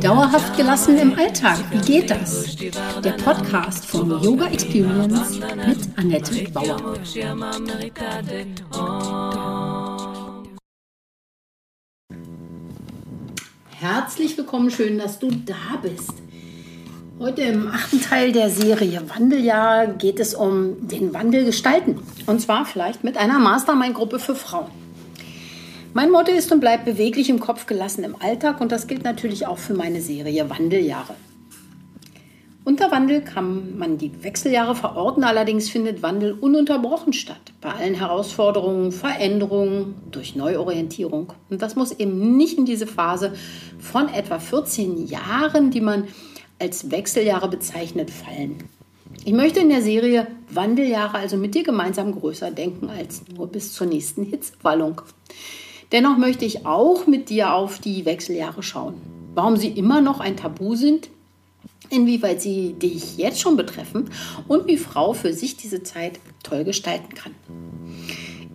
Dauerhaft gelassen im Alltag, wie geht das? Der Podcast von Yoga Experience mit Annette Bauer. Herzlich willkommen, schön, dass du da bist. Heute im achten Teil der Serie Wandeljahr geht es um den Wandel gestalten. Und zwar vielleicht mit einer Mastermind-Gruppe für Frauen. Mein Motto ist und bleibt beweglich im Kopf gelassen im Alltag und das gilt natürlich auch für meine Serie Wandeljahre. Unter Wandel kann man die Wechseljahre verorten, allerdings findet Wandel ununterbrochen statt. Bei allen Herausforderungen, Veränderungen, durch Neuorientierung. Und das muss eben nicht in diese Phase von etwa 14 Jahren, die man als Wechseljahre bezeichnet, fallen. Ich möchte in der Serie Wandeljahre also mit dir gemeinsam größer denken als nur bis zur nächsten Hitzewallung. Dennoch möchte ich auch mit dir auf die Wechseljahre schauen. Warum sie immer noch ein Tabu sind, inwieweit sie dich jetzt schon betreffen und wie Frau für sich diese Zeit toll gestalten kann.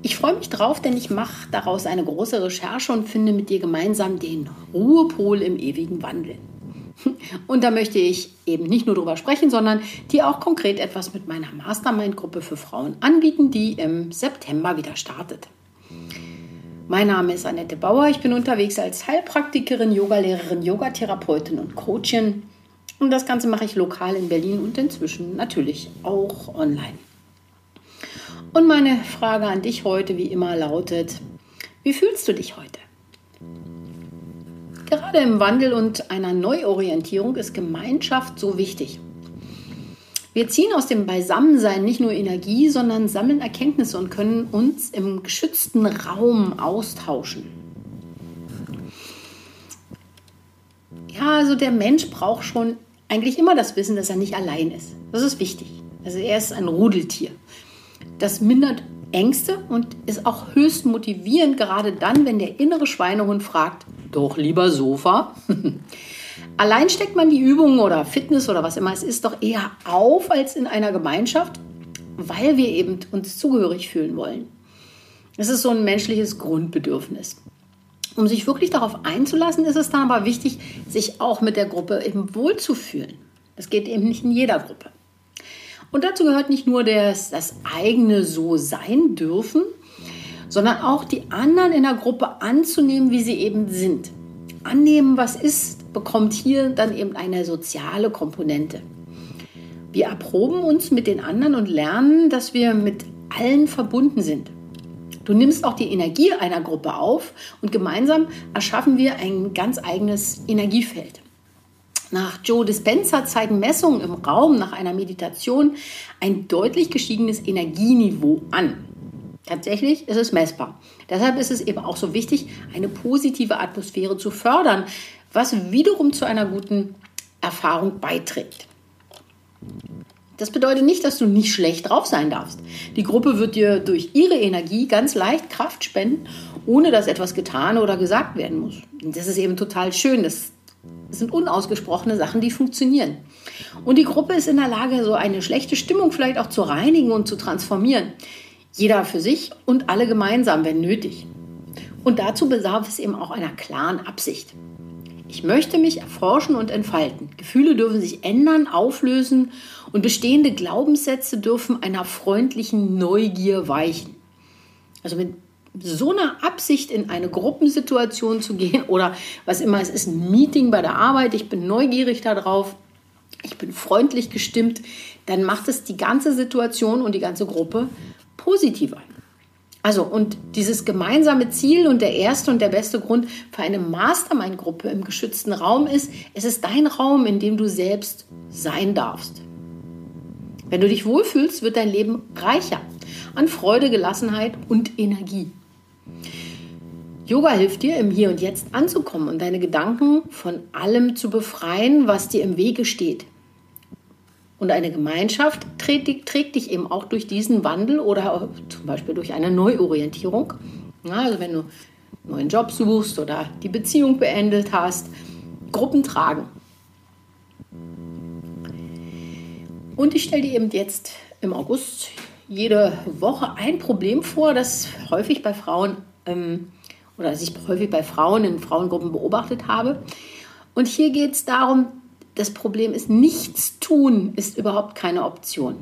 Ich freue mich drauf, denn ich mache daraus eine große Recherche und finde mit dir gemeinsam den Ruhepol im ewigen Wandel. Und da möchte ich eben nicht nur darüber sprechen, sondern dir auch konkret etwas mit meiner Mastermind-Gruppe für Frauen anbieten, die im September wieder startet. Mein Name ist Annette Bauer. Ich bin unterwegs als Heilpraktikerin, Yogalehrerin, Yogatherapeutin und Coachin. Und das Ganze mache ich lokal in Berlin und inzwischen natürlich auch online. Und meine Frage an dich heute, wie immer, lautet: Wie fühlst du dich heute? Gerade im Wandel und einer Neuorientierung ist Gemeinschaft so wichtig. Wir ziehen aus dem Beisammensein nicht nur Energie, sondern sammeln Erkenntnisse und können uns im geschützten Raum austauschen. Ja, also der Mensch braucht schon eigentlich immer das Wissen, dass er nicht allein ist. Das ist wichtig. Also er ist ein Rudeltier. Das mindert Ängste und ist auch höchst motivierend, gerade dann, wenn der innere Schweinehund fragt, doch lieber Sofa. Allein steckt man die Übungen oder Fitness oder was immer es ist doch eher auf als in einer Gemeinschaft, weil wir eben uns zugehörig fühlen wollen. Es ist so ein menschliches Grundbedürfnis. Um sich wirklich darauf einzulassen, ist es dann aber wichtig, sich auch mit der Gruppe eben wohlzufühlen. Das geht eben nicht in jeder Gruppe. Und dazu gehört nicht nur das, das eigene so sein dürfen, sondern auch die anderen in der Gruppe anzunehmen, wie sie eben sind. Annehmen, was ist, bekommt hier dann eben eine soziale Komponente. Wir erproben uns mit den anderen und lernen, dass wir mit allen verbunden sind. Du nimmst auch die Energie einer Gruppe auf und gemeinsam erschaffen wir ein ganz eigenes Energiefeld. Nach Joe Dispenza zeigen Messungen im Raum nach einer Meditation ein deutlich gestiegenes Energieniveau an. Tatsächlich ist es messbar. Deshalb ist es eben auch so wichtig, eine positive Atmosphäre zu fördern, was wiederum zu einer guten Erfahrung beiträgt. Das bedeutet nicht, dass du nicht schlecht drauf sein darfst. Die Gruppe wird dir durch ihre Energie ganz leicht Kraft spenden, ohne dass etwas getan oder gesagt werden muss. Das ist eben total schön. Das sind unausgesprochene Sachen, die funktionieren. Und die Gruppe ist in der Lage, so eine schlechte Stimmung vielleicht auch zu reinigen und zu transformieren. Jeder für sich und alle gemeinsam, wenn nötig. Und dazu bedarf es eben auch einer klaren Absicht. Ich möchte mich erforschen und entfalten. Gefühle dürfen sich ändern, auflösen und bestehende Glaubenssätze dürfen einer freundlichen Neugier weichen. Also mit so einer Absicht in eine Gruppensituation zu gehen oder was immer es ist, ein Meeting bei der Arbeit, ich bin neugierig darauf, ich bin freundlich gestimmt, dann macht es die ganze Situation und die ganze Gruppe positiver. Also, und dieses gemeinsame Ziel und der erste und der beste Grund für eine Mastermind-Gruppe im geschützten Raum ist, es ist dein Raum, in dem du selbst sein darfst. Wenn du dich wohlfühlst, wird dein Leben reicher an Freude, Gelassenheit und Energie. Yoga hilft dir, im Hier und Jetzt anzukommen und deine Gedanken von allem zu befreien, was dir im Wege steht. Und eine Gemeinschaft trägt, trägt dich eben auch durch diesen Wandel oder zum Beispiel durch eine Neuorientierung. Ja, also wenn du einen neuen Job suchst oder die Beziehung beendet hast, Gruppen tragen. Und ich stelle dir eben jetzt im August jede Woche ein Problem vor, das häufig bei Frauen ähm, oder was ich häufig bei Frauen in Frauengruppen beobachtet habe. Und hier geht es darum, das Problem ist, nichts tun ist überhaupt keine Option.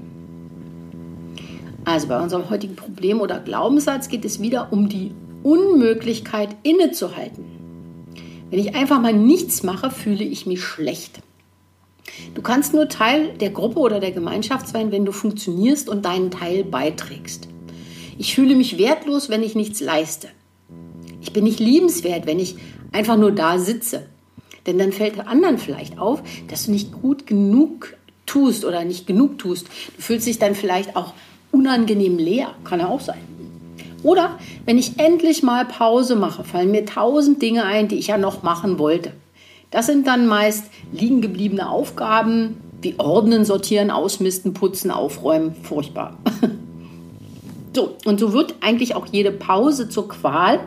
Also bei unserem heutigen Problem oder Glaubenssatz geht es wieder um die Unmöglichkeit innezuhalten. Wenn ich einfach mal nichts mache, fühle ich mich schlecht. Du kannst nur Teil der Gruppe oder der Gemeinschaft sein, wenn du funktionierst und deinen Teil beiträgst. Ich fühle mich wertlos, wenn ich nichts leiste. Ich bin nicht liebenswert, wenn ich einfach nur da sitze. Denn dann fällt anderen vielleicht auf, dass du nicht gut genug tust oder nicht genug tust. Du fühlst dich dann vielleicht auch unangenehm leer. Kann ja auch sein. Oder wenn ich endlich mal Pause mache, fallen mir tausend Dinge ein, die ich ja noch machen wollte. Das sind dann meist liegen gebliebene Aufgaben wie Ordnen, Sortieren, Ausmisten, Putzen, Aufräumen. Furchtbar. so, und so wird eigentlich auch jede Pause zur Qual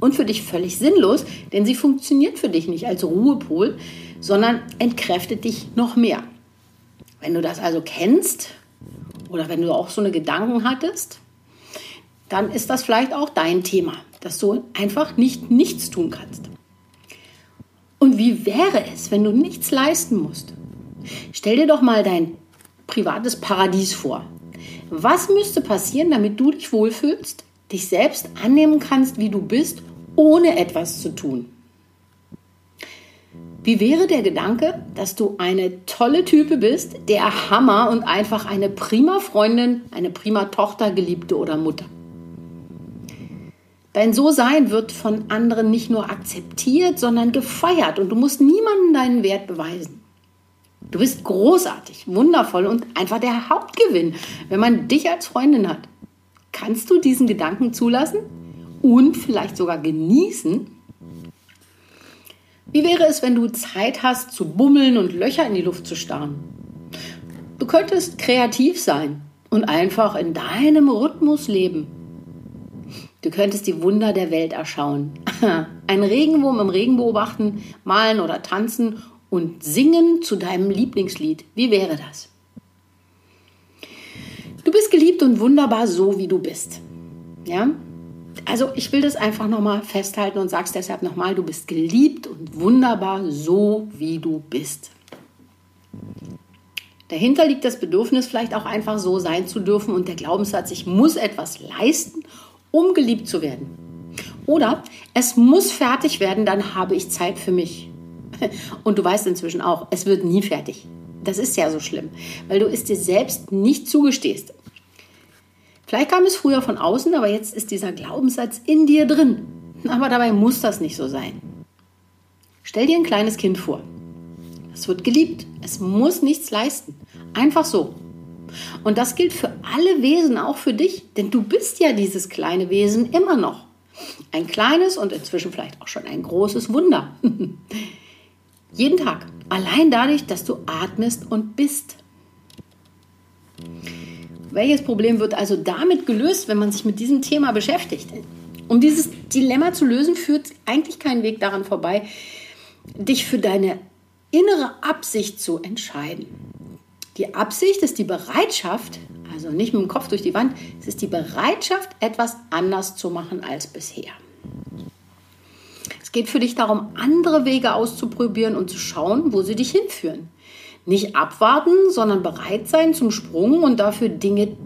und für dich völlig sinnlos, denn sie funktioniert für dich nicht als Ruhepol, sondern entkräftet dich noch mehr. Wenn du das also kennst oder wenn du auch so eine Gedanken hattest, dann ist das vielleicht auch dein Thema, dass du einfach nicht nichts tun kannst. Und wie wäre es, wenn du nichts leisten musst? Stell dir doch mal dein privates Paradies vor. Was müsste passieren, damit du dich wohlfühlst, dich selbst annehmen kannst, wie du bist, ohne etwas zu tun? Wie wäre der Gedanke, dass du eine tolle Type bist, der Hammer und einfach eine prima Freundin, eine prima Tochter, Geliebte oder Mutter? Dein So-Sein wird von anderen nicht nur akzeptiert, sondern gefeiert und du musst niemandem deinen Wert beweisen. Du bist großartig, wundervoll und einfach der Hauptgewinn, wenn man dich als Freundin hat. Kannst du diesen Gedanken zulassen und vielleicht sogar genießen? Wie wäre es, wenn du Zeit hast zu bummeln und Löcher in die Luft zu starren? Du könntest kreativ sein und einfach in deinem Rhythmus leben. Du könntest die Wunder der Welt erschauen. Ein Regenwurm im Regen beobachten, malen oder tanzen und singen zu deinem Lieblingslied. Wie wäre das? Du bist geliebt und wunderbar so, wie du bist. Ja? Also ich will das einfach nochmal festhalten und sag's deshalb nochmal, du bist geliebt und wunderbar so, wie du bist. Dahinter liegt das Bedürfnis, vielleicht auch einfach so sein zu dürfen und der Glaubenssatz, ich muss etwas leisten, um geliebt zu werden. Oder es muss fertig werden, dann habe ich Zeit für mich. Und du weißt inzwischen auch, es wird nie fertig. Das ist ja so schlimm, weil du es dir selbst nicht zugestehst. Vielleicht kam es früher von außen, aber jetzt ist dieser Glaubenssatz in dir drin. Aber dabei muss das nicht so sein. Stell dir ein kleines Kind vor. Es wird geliebt. Es muss nichts leisten. Einfach so. Und das gilt für alle Wesen, auch für dich, denn du bist ja dieses kleine Wesen immer noch. Ein kleines und inzwischen vielleicht auch schon ein großes Wunder. Jeden Tag. Allein dadurch, dass du atmest und bist. Welches Problem wird also damit gelöst, wenn man sich mit diesem Thema beschäftigt? Um dieses Dilemma zu lösen, führt eigentlich kein Weg daran vorbei, dich für deine innere Absicht zu entscheiden. Die Absicht ist die Bereitschaft, also nicht mit dem Kopf durch die Wand, es ist die Bereitschaft, etwas anders zu machen als bisher. Es geht für dich darum, andere Wege auszuprobieren und zu schauen, wo sie dich hinführen. Nicht abwarten, sondern bereit sein zum Sprung und dafür Dinge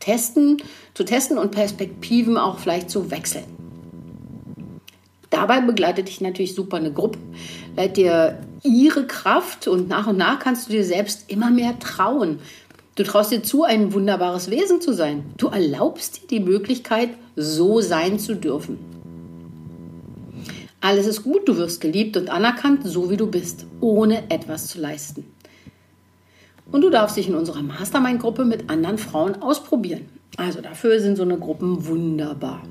testen, zu testen und Perspektiven auch vielleicht zu wechseln. Dabei begleitet dich natürlich super eine Gruppe, leitet dir ihre Kraft und nach und nach kannst du dir selbst immer mehr trauen. Du traust dir zu, ein wunderbares Wesen zu sein. Du erlaubst dir die Möglichkeit, so sein zu dürfen. Alles ist gut, du wirst geliebt und anerkannt, so wie du bist, ohne etwas zu leisten. Und du darfst dich in unserer Mastermind-Gruppe mit anderen Frauen ausprobieren. Also dafür sind so eine Gruppen wunderbar.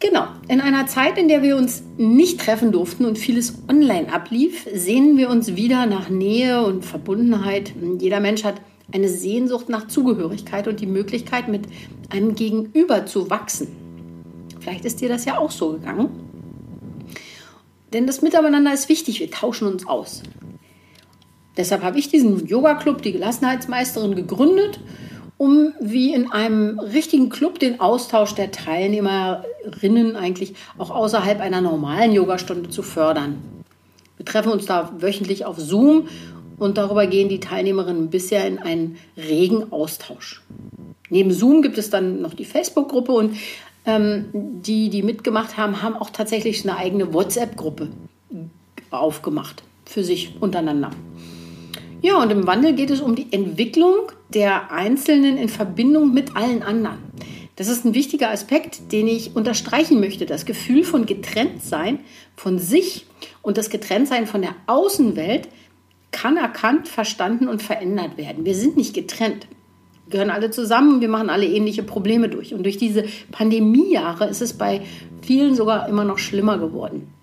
Genau, in einer Zeit, in der wir uns nicht treffen durften und vieles online ablief, sehnen wir uns wieder nach Nähe und Verbundenheit. Jeder Mensch hat eine Sehnsucht nach Zugehörigkeit und die Möglichkeit, mit einem Gegenüber zu wachsen. Vielleicht ist dir das ja auch so gegangen. Denn das Miteinander ist wichtig, wir tauschen uns aus. Deshalb habe ich diesen Yoga-Club, die Gelassenheitsmeisterin, gegründet um wie in einem richtigen Club den Austausch der Teilnehmerinnen eigentlich auch außerhalb einer normalen Yogastunde zu fördern. Wir treffen uns da wöchentlich auf Zoom und darüber gehen die Teilnehmerinnen bisher in einen regen Austausch. Neben Zoom gibt es dann noch die Facebook-Gruppe und ähm, die, die mitgemacht haben, haben auch tatsächlich eine eigene WhatsApp-Gruppe aufgemacht für sich untereinander. Ja, und im Wandel geht es um die Entwicklung der Einzelnen in Verbindung mit allen anderen. Das ist ein wichtiger Aspekt, den ich unterstreichen möchte. Das Gefühl von Getrenntsein von sich und das Getrenntsein von der Außenwelt kann erkannt, verstanden und verändert werden. Wir sind nicht getrennt. Wir gehören alle zusammen, wir machen alle ähnliche Probleme durch. Und durch diese Pandemiejahre ist es bei vielen sogar immer noch schlimmer geworden.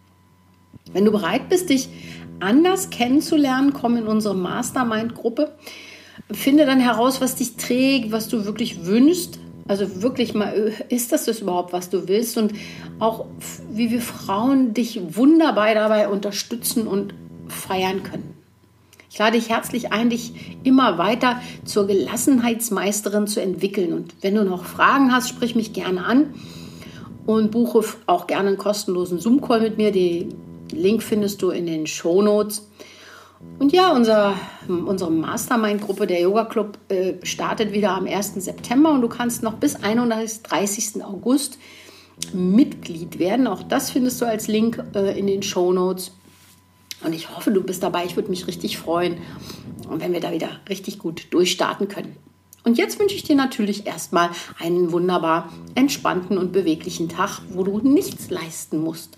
Wenn du bereit bist, dich anders kennenzulernen, komm in unsere Mastermind-Gruppe. Finde dann heraus, was dich trägt, was du wirklich wünschst. Also wirklich mal, ist das das überhaupt, was du willst? Und auch, wie wir Frauen dich wunderbar dabei unterstützen und feiern können. Ich lade dich herzlich ein, dich immer weiter zur Gelassenheitsmeisterin zu entwickeln. Und wenn du noch Fragen hast, sprich mich gerne an und buche auch gerne einen kostenlosen Zoom-Call mit mir. Den Link findest du in den Show Notes. Und ja, unser, unsere Mastermind-Gruppe, der Yoga Club, äh, startet wieder am 1. September und du kannst noch bis 31. August Mitglied werden. Auch das findest du als Link äh, in den Show Notes. Und ich hoffe, du bist dabei. Ich würde mich richtig freuen, wenn wir da wieder richtig gut durchstarten können. Und jetzt wünsche ich dir natürlich erstmal einen wunderbar entspannten und beweglichen Tag, wo du nichts leisten musst.